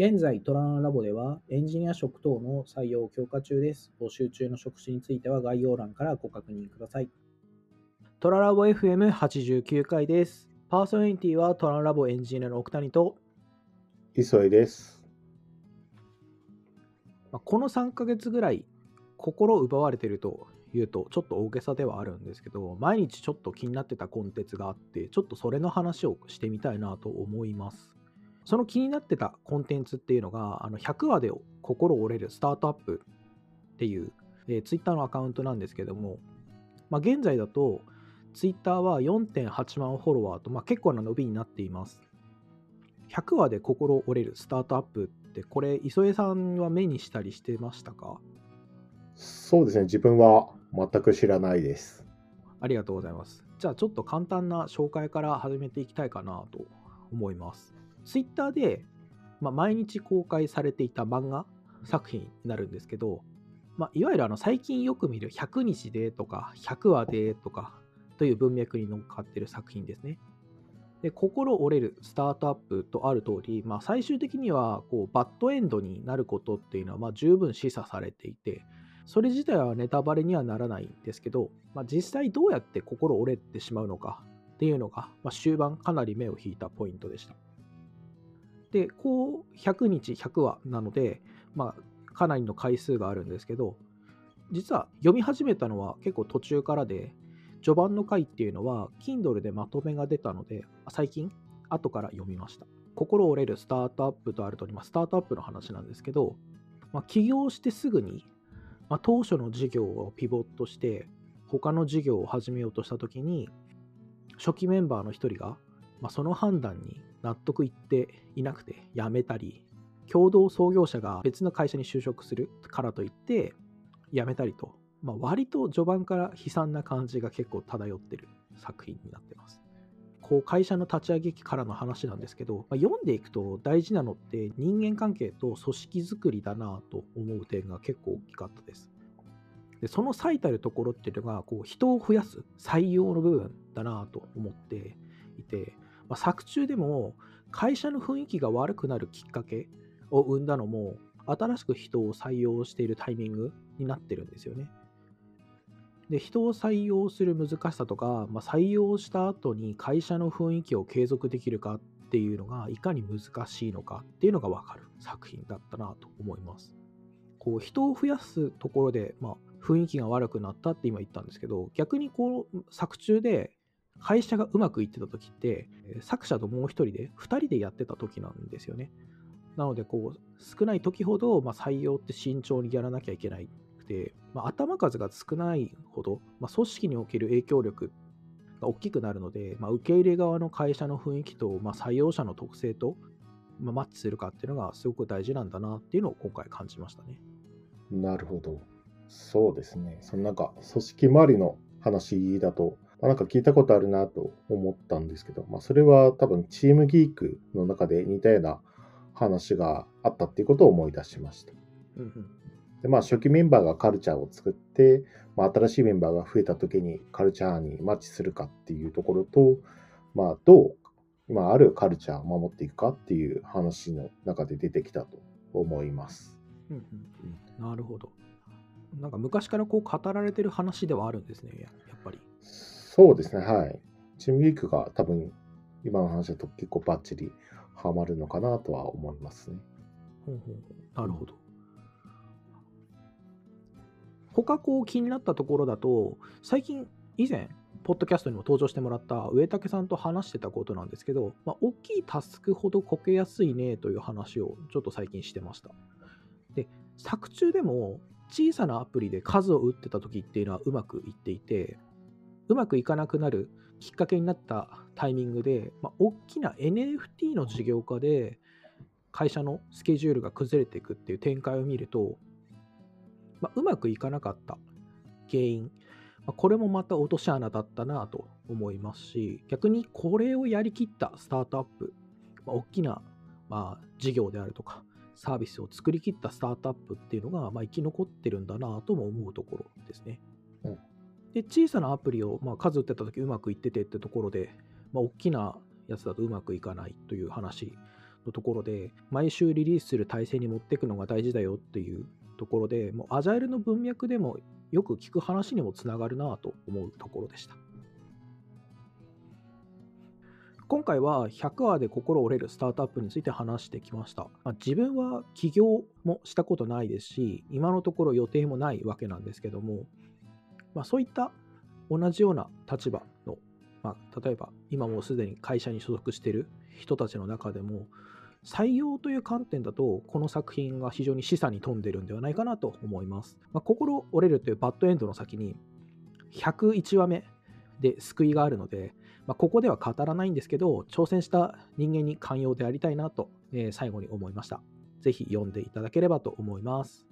現在、トランラボではエンジニア職等の採用を強化中です。募集中の職種については概要欄からご確認ください。トララボ FM89 回です。パーソナリティはトランラボエンジニアの奥谷と、磯井です。まあこの3ヶ月ぐらい心を奪われてるというとちょっと大げさではあるんですけど毎日ちょっと気になってたコンテンツがあってちょっとそれの話をしてみたいなと思いますその気になってたコンテンツっていうのがあの100話で心折れるスタートアップっていう、えー、Twitter のアカウントなんですけども、まあ、現在だと Twitter は4.8万フォロワーと、まあ、結構な伸びになっています。100話で心折れるスタートアップってこれ磯江さんは目にしたりしてましたか？そうですね、自分は全く知らないです。ありがとうございます。じゃあちょっと簡単な紹介から始めていきたいかなと思いますツイッターで、まあ、毎日公開されていた漫画作品になるんですけど、まあ、いわゆるあの最近よく見る100日でとか100話でとかという文脈に乗っかってる作品ですねで心折れるスタートアップとある通り、まあ、最終的にはこうバッドエンドになることっていうのはま十分示唆されていてそれ自体はネタバレにはならないんですけど、まあ、実際どうやって心折れてしまうのかっていうのが、まあ、終盤かなり目を引いたポイントでした。で、こう100日100話なので、まあ、かなりの回数があるんですけど、実は読み始めたのは結構途中からで、序盤の回っていうのは Kindle でまとめが出たので、最近後から読みました。心折れるスタートアップとあるとおり、まあ、スタートアップの話なんですけど、まあ、起業してすぐにまあ、当初の事業をピボットして他の事業を始めようとした時に初期メンバーの一人が、まあ、その判断に納得いっていなくて辞めたり共同創業者が別の会社に就職するからといって辞めたりと、まあ、割と序盤から悲惨な感じが結構漂ってる作品になってます。こう会社の立ち上げ期からの話なんですけど、まあ、読んでいくと大事なのって人間関係と組織づくりだなと思う点が結構大きかったです。でその最たるところっていうのがこう人を増やす採用の部分だなと思っていて、まあ、作中でも会社の雰囲気が悪くなるきっかけを生んだのも新しく人を採用しているタイミングになってるんですよね。で人を採用する難しさとか、まあ、採用した後に会社の雰囲気を継続できるかっていうのがいかに難しいのかっていうのが分かる作品だったなと思います。こう人を増やすところで、まあ、雰囲気が悪くなったって今言ったんですけど逆にこう作中で会社がうまくいってた時って作者ともう一人で2人でやってた時なんですよね。なのでこう少ない時ほど、まあ、採用って慎重にやらなきゃいけないで、まあ、頭数が少ないほど、まあ、組織における影響力が大きくなるので、まあ、受け入れ側の会社の雰囲気と、まあ、採用者の特性と、まあ、マッチするかっていうのがすごく大事なんだなっていうのを今回感じましたね。なるほど。そうですね。そのなんか組織周りの話だと、なんか聞いたことあるなと思ったんですけど、まあ、それは多分チームギークの中で似たような話があったっていうことを思い出しました。うんうんでまあ、初期メンバーがカルチャーを作って、まあ、新しいメンバーが増えた時にカルチャーにマッチするかっていうところと、まあ、どう今あるカルチャーを守っていくかっていう話の中で出てきたと思います。うんうんうんなるほど。なんか昔からこう語られてる話ではあるんですね、ややっぱり。そうですね、はい。チームギークが多分今の話だと結構バッチリハマるのかなとは思いますね。ほうなるほど。他こう気になったところだと、最近以前、ポッドキャストにも登場してもらった上竹さんと話してたことなんですけど、まあ、大きいタスクほどこけやすいねという話をちょっと最近してました。で、作中でも小さなアプリで数を打ってた時っていうのはうまくいっていて、うまくいかなくなるきっかけになったタイミングで、まあ、大きな NFT の事業化で会社のスケジュールが崩れていくっていう展開を見ると、まあ、うまくいかなかった原因、まあ、これもまた落とし穴だったなと思いますし逆にこれをやりきったスタートアップ、まあ、大きな、まあ、事業であるとかサービスを作りきったスタートアップっていうのが、まあ、生き残ってるんだなとも思うところですね。うんで小さなアプリを、まあ、数打ってた時うまくいっててってところで、まあ、大きなやつだとうまくいかないという話のところで、毎週リリースする体制に持っていくのが大事だよっていうところで、もうアジャイルの文脈でもよく聞く話にもつながるなと思うところでした。今回は100話で心折れるスタートアップについて話してきました。まあ、自分は起業もしたことないですし、今のところ予定もないわけなんですけども、まあ、そういった同じような立場の、まあ、例えば今もうすでに会社に所属している人たちの中でも、採用という観点だと、この作品が非常に示唆に富んでるんではないかなと思います。まあ、心折れるというバッドエンドの先に、101話目で救いがあるので、まあ、ここでは語らないんですけど、挑戦した人間に寛容でありたいなと、えー、最後に思いました。ぜひ読んでいただければと思います。